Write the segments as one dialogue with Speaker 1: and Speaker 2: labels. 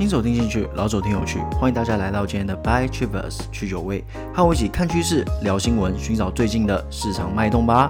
Speaker 1: 新手听进去，老手听有趣，欢迎大家来到今天的 By Trivers 去酒味，和我一起看趋势、聊新闻，寻找最近的市场脉动吧。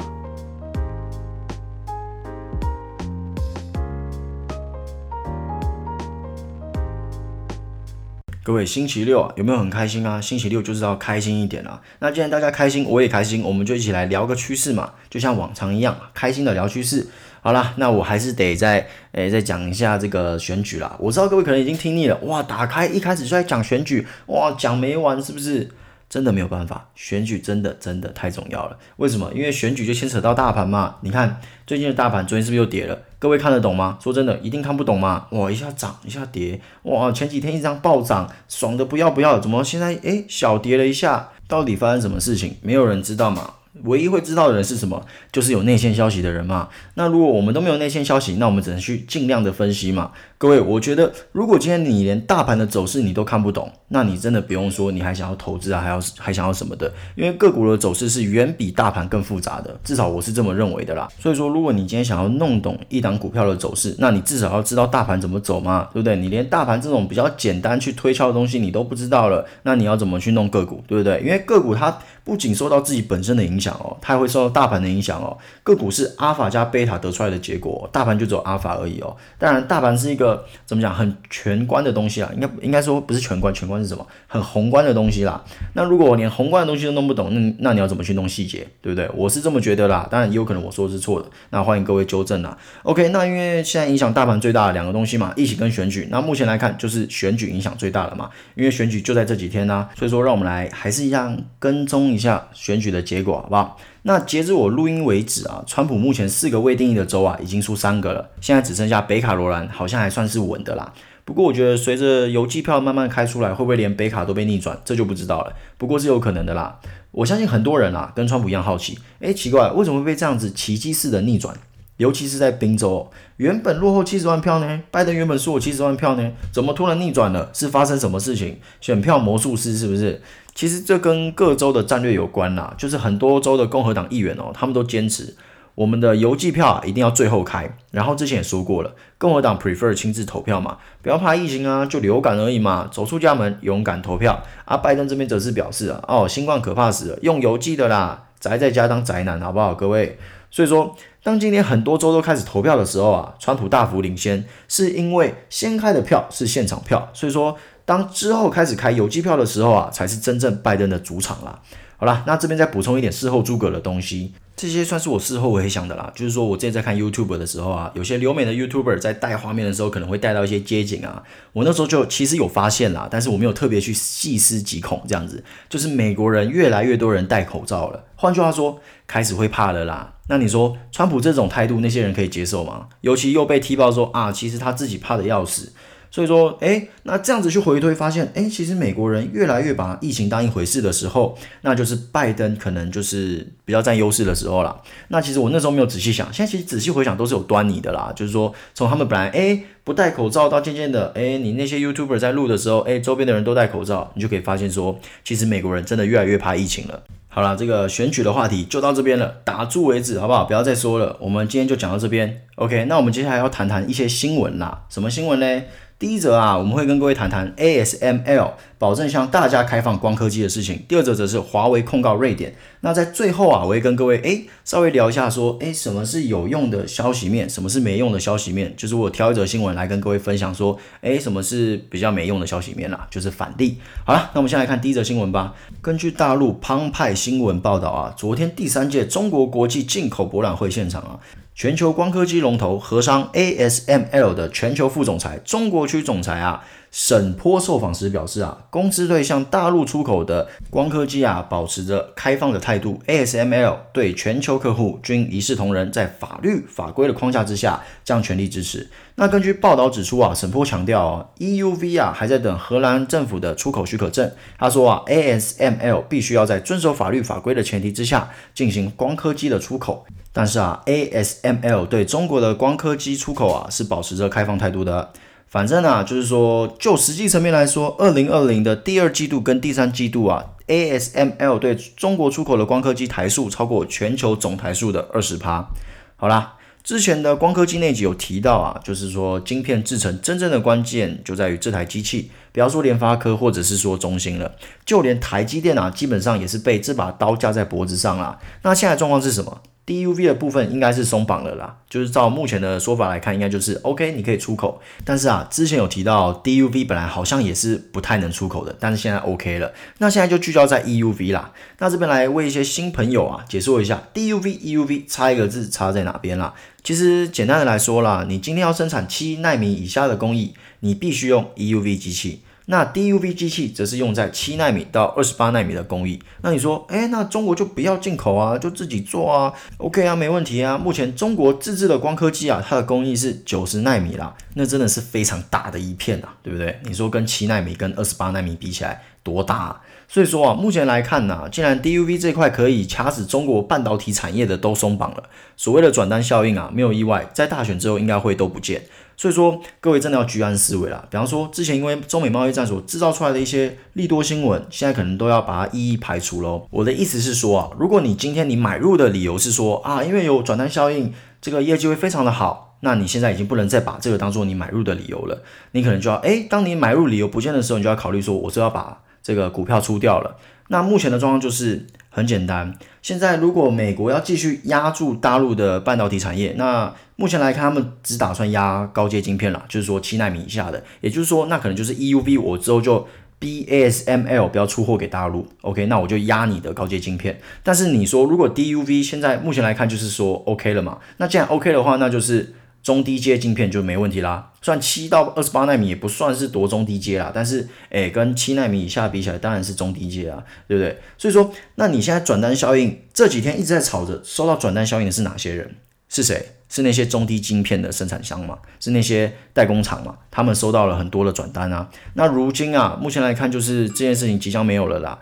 Speaker 1: 各位，星期六啊，有没有很开心啊？星期六就是要开心一点啊。那既然大家开心，我也开心，我们就一起来聊个趋势嘛，就像往常一样，开心的聊趋势。好啦，那我还是得再诶、再讲一下这个选举啦。我知道各位可能已经听腻了，哇，打开一开始就在讲选举，哇，讲没完是不是？真的没有办法，选举真的真的太重要了。为什么？因为选举就牵扯到大盘嘛。你看最近的大盘，昨天是不是又跌了？各位看得懂吗？说真的，一定看不懂吗？哇，一下涨一下跌，哇，前几天一张暴涨，爽的不要不要，怎么现在诶小跌了一下？到底发生什么事情？没有人知道嘛。唯一会知道的人是什么？就是有内线消息的人嘛。那如果我们都没有内线消息，那我们只能去尽量的分析嘛。各位，我觉得如果今天你连大盘的走势你都看不懂，那你真的不用说你还想要投资啊，还要还想要什么的？因为个股的走势是远比大盘更复杂的，至少我是这么认为的啦。所以说，如果你今天想要弄懂一档股票的走势，那你至少要知道大盘怎么走嘛，对不对？你连大盘这种比较简单去推敲的东西你都不知道了，那你要怎么去弄个股，对不对？因为个股它不仅受到自己本身的影影响哦，它还会受到大盘的影响哦。个股是阿尔法加贝塔得出来的结果，大盘就只有阿尔法而已哦。当然，大盘是一个怎么讲很全观的东西啦，应该应该说不是全观，全观是什么？很宏观的东西啦。那如果我连宏观的东西都弄不懂，那那你要怎么去弄细节，对不对？我是这么觉得啦。当然也有可能我说的是错的，那欢迎各位纠正啦。OK，那因为现在影响大盘最大的两个东西嘛，疫情跟选举。那目前来看，就是选举影响最大了嘛，因为选举就在这几天呢，所以说让我们来还是一样跟踪一下选举的结果，不好？那截至我录音为止啊，川普目前四个未定义的州啊，已经输三个了，现在只剩下北卡罗兰，好像还算是稳的啦。不过我觉得随着邮寄票慢慢开出来，会不会连北卡都被逆转，这就不知道了。不过是有可能的啦。我相信很多人啊，跟川普一样好奇，诶，奇怪，为什么会被这样子奇迹式的逆转？尤其是在宾州，原本落后七十万票呢，拜登原本输我七十万票呢，怎么突然逆转了？是发生什么事情？选票魔术师是不是？其实这跟各州的战略有关啦，就是很多州的共和党议员哦，他们都坚持我们的邮寄票啊一定要最后开。然后之前也说过了，共和党 prefer 亲自投票嘛，不要怕疫情啊，就流感而已嘛，走出家门勇敢投票。啊，拜登这边则是表示啊，哦，新冠可怕死了，用邮寄的啦，宅在家当宅男好不好，各位？所以说。当今天很多州都开始投票的时候啊，川普大幅领先，是因为先开的票是现场票，所以说当之后开始开邮寄票的时候啊，才是真正拜登的主场啦。好啦，那这边再补充一点事后诸葛的东西。这些算是我事后回想的啦，就是说我之前在看 YouTube 的时候啊，有些留美的 YouTuber 在带画面的时候，可能会带到一些街景啊。我那时候就其实有发现啦，但是我没有特别去细思极恐这样子。就是美国人越来越多人戴口罩了，换句话说，开始会怕了啦。那你说川普这种态度，那些人可以接受吗？尤其又被踢爆说啊，其实他自己怕的要死。所以说，诶，那这样子去回推，发现，诶，其实美国人越来越把疫情当一回事的时候，那就是拜登可能就是比较占优势的时候了。那其实我那时候没有仔细想，现在其实仔细回想都是有端倪的啦。就是说，从他们本来诶不戴口罩，到渐渐的，诶，你那些 YouTuber 在录的时候，诶，周边的人都戴口罩，你就可以发现说，其实美国人真的越来越怕疫情了。好了，这个选举的话题就到这边了，打住为止，好不好？不要再说了，我们今天就讲到这边。OK，那我们接下来要谈谈一些新闻啦。什么新闻呢？第一则啊，我们会跟各位谈谈 ASML 保证向大家开放光刻机的事情。第二则则是华为控告瑞典。那在最后啊，我会跟各位诶稍微聊一下，说诶什么是有用的消息面，什么是没用的消息面。就是我挑一则新闻来跟各位分享，说诶什么是比较没用的消息面啦，就是反例。好了，那我们先来看第一则新闻吧。根据大陆澎湃新闻报道啊，昨天第三届中国国际进口博览会现场啊。全球光刻机龙头和商 ASML 的全球副总裁、中国区总裁啊。沈波受访时表示啊，公司对向大陆出口的光刻机啊保持着开放的态度。ASML 对全球客户均一视同仁，在法律法规的框架之下将全力支持。那根据报道指出啊，沈波强调啊，EUV 啊还在等荷兰政府的出口许可证。他说啊，ASML 必须要在遵守法律法规的前提之下进行光刻机的出口。但是啊，ASML 对中国的光刻机出口啊是保持着开放态度的。反正啊，就是说，就实际层面来说，二零二零的第二季度跟第三季度啊，ASML 对中国出口的光刻机台数超过全球总台数的二十趴。好啦，之前的光刻机那集有提到啊，就是说晶片制成真正的关键就在于这台机器，不要说联发科或者是说中兴了，就连台积电啊，基本上也是被这把刀架在脖子上啦。那现在状况是什么？DUV 的部分应该是松绑了啦，就是照目前的说法来看，应该就是 OK，你可以出口。但是啊，之前有提到 DUV 本来好像也是不太能出口的，但是现在 OK 了。那现在就聚焦在 EUV 啦。那这边来为一些新朋友啊解说一下 DUV、EUV 差一个字差在哪边啦。其实简单的来说啦，你今天要生产七纳米以下的工艺，你必须用 EUV 机器。那 DUV 机器则是用在七纳米到二十八纳米的工艺。那你说，诶，那中国就不要进口啊，就自己做啊？OK 啊，没问题啊。目前中国自制的光刻机啊，它的工艺是九十纳米啦，那真的是非常大的一片啊，对不对？你说跟七纳米跟二十八纳米比起来多大啊？所以说啊，目前来看呢，既然 DUV 这块可以掐死中国半导体产业的都松绑了，所谓的转单效应啊，没有意外，在大选之后应该会都不见。所以说，各位真的要居安思危啦。比方说，之前因为中美贸易战所制造出来的一些利多新闻，现在可能都要把它一一排除喽。我的意思是说啊，如果你今天你买入的理由是说啊，因为有转单效应，这个业绩会非常的好，那你现在已经不能再把这个当做你买入的理由了。你可能就要，诶，当你买入理由不见的时候，你就要考虑说，我是要把这个股票出掉了。那目前的状况就是很简单，现在如果美国要继续压住大陆的半导体产业，那目前来看，他们只打算压高阶晶片啦，就是说七纳米以下的，也就是说，那可能就是 EUV，我之后就 BASML 不要出货给大陆，OK，那我就压你的高阶晶片。但是你说如果 DUV 现在目前来看就是说 OK 了嘛，那既然 OK 的话，那就是。中低阶晶片就没问题啦，算七到二十八纳米也不算是多中低阶啦，但是诶，跟七纳米以下比起来，当然是中低阶啊，对不对？所以说，那你现在转单效应这几天一直在吵着，收到转单效应的是哪些人？是谁？是那些中低晶片的生产商嘛？是那些代工厂嘛？他们收到了很多的转单啊。那如今啊，目前来看就是这件事情即将没有了啦。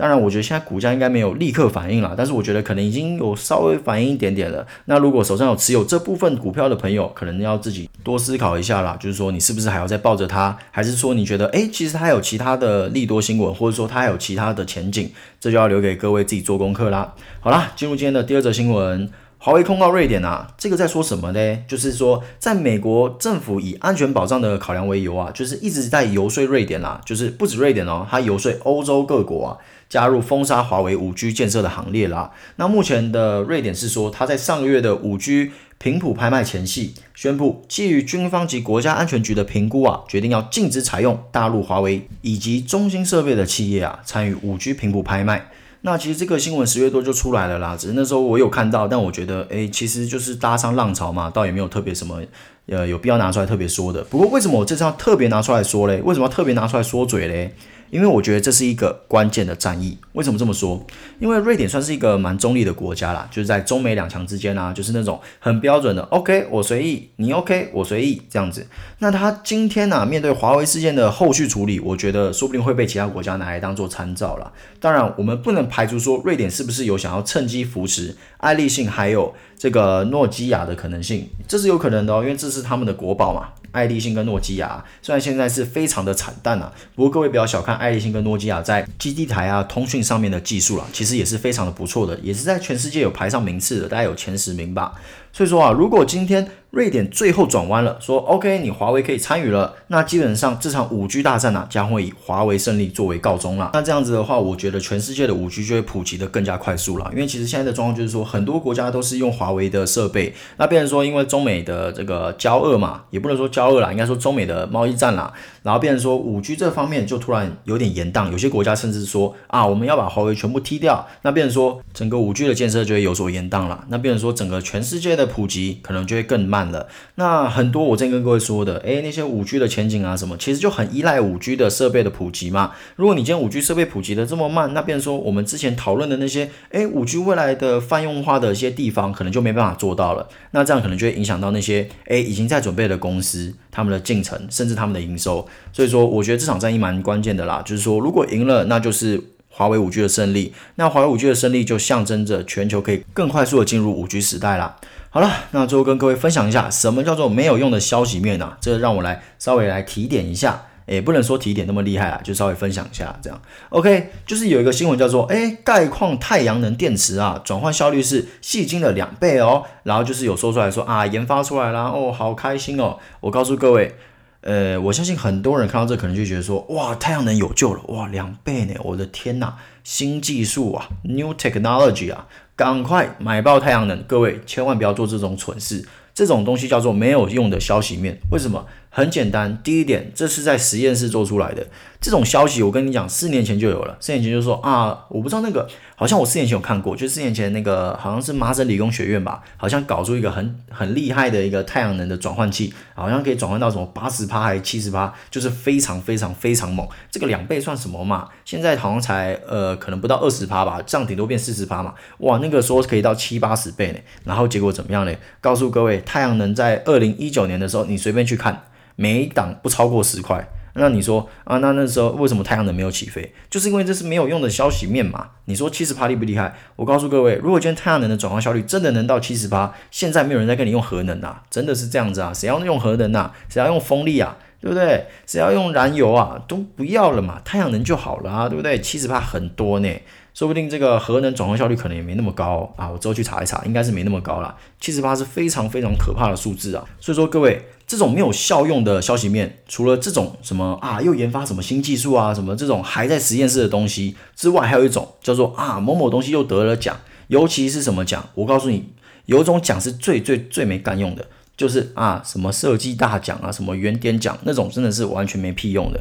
Speaker 1: 当然，我觉得现在股价应该没有立刻反应了，但是我觉得可能已经有稍微反应一点点了。那如果手上有持有这部分股票的朋友，可能要自己多思考一下啦，就是说你是不是还要再抱着它，还是说你觉得，诶，其实它有其他的利多新闻，或者说它还有其他的前景，这就要留给各位自己做功课啦。好啦，进入今天的第二则新闻，华为控告瑞典啊，这个在说什么呢？就是说，在美国政府以安全保障的考量为由啊，就是一直在游说瑞典啦，就是不止瑞典哦，它游说欧洲各国啊。加入封杀华为五 G 建设的行列啦。那目前的瑞典是说，他在上个月的五 G 频谱拍卖前夕，宣布基于军方及国家安全局的评估啊，决定要禁止采用大陆华为以及中兴设备的企业啊参与五 G 频谱拍卖。那其实这个新闻十月多就出来了啦，只是那时候我有看到，但我觉得，诶，其实就是搭上浪潮嘛，倒也没有特别什么，呃，有必要拿出来特别说的。不过为什么我这次要特别拿出来说嘞？为什么要特别拿出来说嘴嘞？因为我觉得这是一个关键的战役。为什么这么说？因为瑞典算是一个蛮中立的国家啦，就是在中美两强之间啊，就是那种很标准的 OK，我随意，你 OK，我随意这样子。那他今天呢、啊，面对华为事件的后续处理，我觉得说不定会被其他国家拿来当做参照啦。当然，我们不能排除说瑞典是不是有想要趁机扶持爱立信还有这个诺基亚的可能性，这是有可能的哦，因为这是他们的国宝嘛。爱立信跟诺基亚虽然现在是非常的惨淡啊，不过各位不要小看爱立信跟诺基亚在基地台啊、通讯上面的技术啦，其实也是非常的不错的，也是在全世界有排上名次的，大概有前十名吧。所以说啊，如果今天瑞典最后转弯了，说 OK，你华为可以参与了，那基本上这场 5G 大战啊，将会以华为胜利作为告终了。那这样子的话，我觉得全世界的 5G 就会普及的更加快速了。因为其实现在的状况就是说，很多国家都是用华为的设备，那变成说，因为中美的这个交恶嘛，也不能说交恶啦，应该说中美的贸易战啦，然后变成说 5G 这方面就突然有点延宕，有些国家甚至说啊，我们要把华为全部踢掉，那变成说整个 5G 的建设就会有所延宕了。那变成说整个全世界的普及可能就会更慢了。那很多我之前跟各位说的，诶，那些五 G 的前景啊什么，其实就很依赖五 G 的设备的普及嘛。如果你今天五 G 设备普及的这么慢，那变成说我们之前讨论的那些，诶，五 G 未来的泛用化的一些地方，可能就没办法做到了。那这样可能就会影响到那些，诶，已经在准备的公司，他们的进程，甚至他们的营收。所以说，我觉得这场战役蛮关键的啦。就是说，如果赢了，那就是华为五 G 的胜利。那华为五 G 的胜利就象征着全球可以更快速的进入五 G 时代啦。好了，那最后跟各位分享一下，什么叫做没有用的消息面呢、啊？这让我来稍微来提点一下。也不能说提点那么厉害啊，就稍微分享一下这样。OK，就是有一个新闻叫做，哎，钙矿太阳能电池啊，转换效率是细晶的两倍哦。然后就是有说出来说啊，研发出来啦，哦，好开心哦。我告诉各位，呃，我相信很多人看到这可能就觉得说，哇，太阳能有救了，哇，两倍呢，我的天呐，新技术啊，New Technology 啊，赶快买爆太阳能，各位千万不要做这种蠢事。这种东西叫做没有用的消息面，为什么？很简单，第一点，这是在实验室做出来的。这种消息我跟你讲，四年前就有了。四年前就说啊，我不知道那个，好像我四年前有看过，就四年前那个好像是麻省理工学院吧，好像搞出一个很很厉害的一个太阳能的转换器，好像可以转换到什么八十趴还是七十趴，就是非常非常非常猛。这个两倍算什么嘛？现在好像才呃可能不到二十趴吧，这样顶多变四十趴嘛。哇，那个说可以到七八十倍呢。然后结果怎么样呢？告诉各位，太阳能在二零一九年的时候，你随便去看。每一档不超过十块，那你说啊，那那时候为什么太阳能没有起飞？就是因为这是没有用的消息面嘛。你说七十趴厉不厉害？我告诉各位，如果今天太阳能的转换效率真的能到七十趴，现在没有人在跟你用核能啊，真的是这样子啊？谁要用核能啊？谁要用风力啊？对不对？谁要用燃油啊？都不要了嘛，太阳能就好了啊，对不对？七十趴很多呢。说不定这个核能转换效率可能也没那么高啊，我之后去查一查，应该是没那么高啦。七十八是非常非常可怕的数字啊，所以说各位，这种没有效用的消息面，除了这种什么啊，又研发什么新技术啊，什么这种还在实验室的东西之外，还有一种叫做啊某某东西又得了奖，尤其是什么奖？我告诉你，有一种奖是最最最没干用的，就是啊什么设计大奖啊，什么圆点奖那种，真的是完全没屁用的。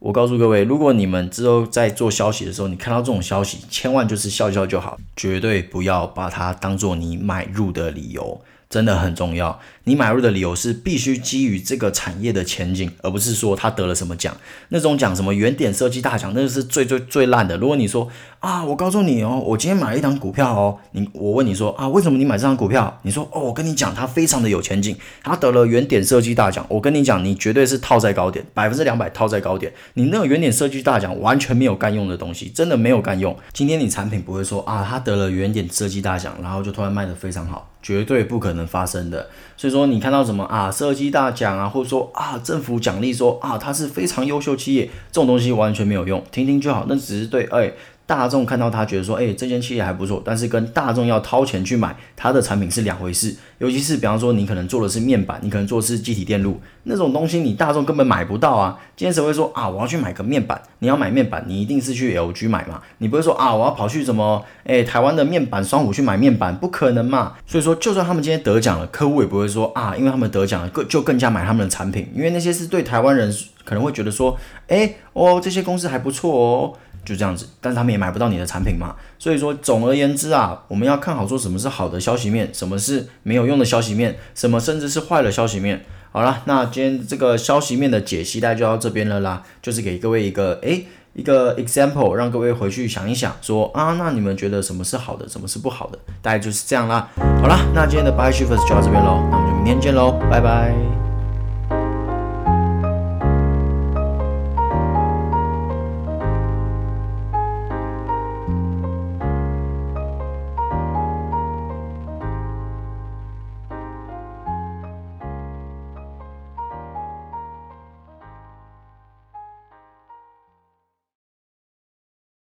Speaker 1: 我告诉各位，如果你们之后在做消息的时候，你看到这种消息，千万就是笑笑就好，绝对不要把它当做你买入的理由。真的很重要，你买入的理由是必须基于这个产业的前景，而不是说他得了什么奖。那种奖什么原点设计大奖，那个是最最最烂的。如果你说啊，我告诉你哦，我今天买了一档股票哦，你我问你说啊，为什么你买这档股票？你说哦，我跟你讲，它非常的有前景，它得了原点设计大奖。我跟你讲，你绝对是套在高点，百分之两百套在高点。你那个原点设计大奖完全没有干用的东西，真的没有干用。今天你产品不会说啊，它得了原点设计大奖，然后就突然卖得非常好。绝对不可能发生的，所以说你看到什么啊，设计大奖啊，或者说啊，政府奖励说啊，它是非常优秀企业，这种东西完全没有用，听听就好，那只是对，哎。大众看到他觉得说，诶，这间企业还不错，但是跟大众要掏钱去买他的产品是两回事。尤其是比方说，你可能做的是面板，你可能做的是积体电路那种东西，你大众根本买不到啊。今天谁会说啊，我要去买个面板？你要买面板，你一定是去 LG 买嘛，你不会说啊，我要跑去什么，诶，台湾的面板双虎去买面板，不可能嘛。所以说，就算他们今天得奖了，客户也不会说啊，因为他们得奖了，更就更加买他们的产品，因为那些是对台湾人可能会觉得说，诶，哦，这些公司还不错哦。就这样子，但是他们也买不到你的产品嘛，所以说总而言之啊，我们要看好说什么是好的消息面，什么是没有用的消息面，什么甚至是坏的消息面。好了，那今天这个消息面的解析大概就到这边了啦，就是给各位一个诶一个 example，让各位回去想一想说，啊，那你们觉得什么是好的，什么是不好的，大概就是这样啦。好了，那今天的 Buy Shifters 就到这边喽，那我们就明天见喽，拜拜。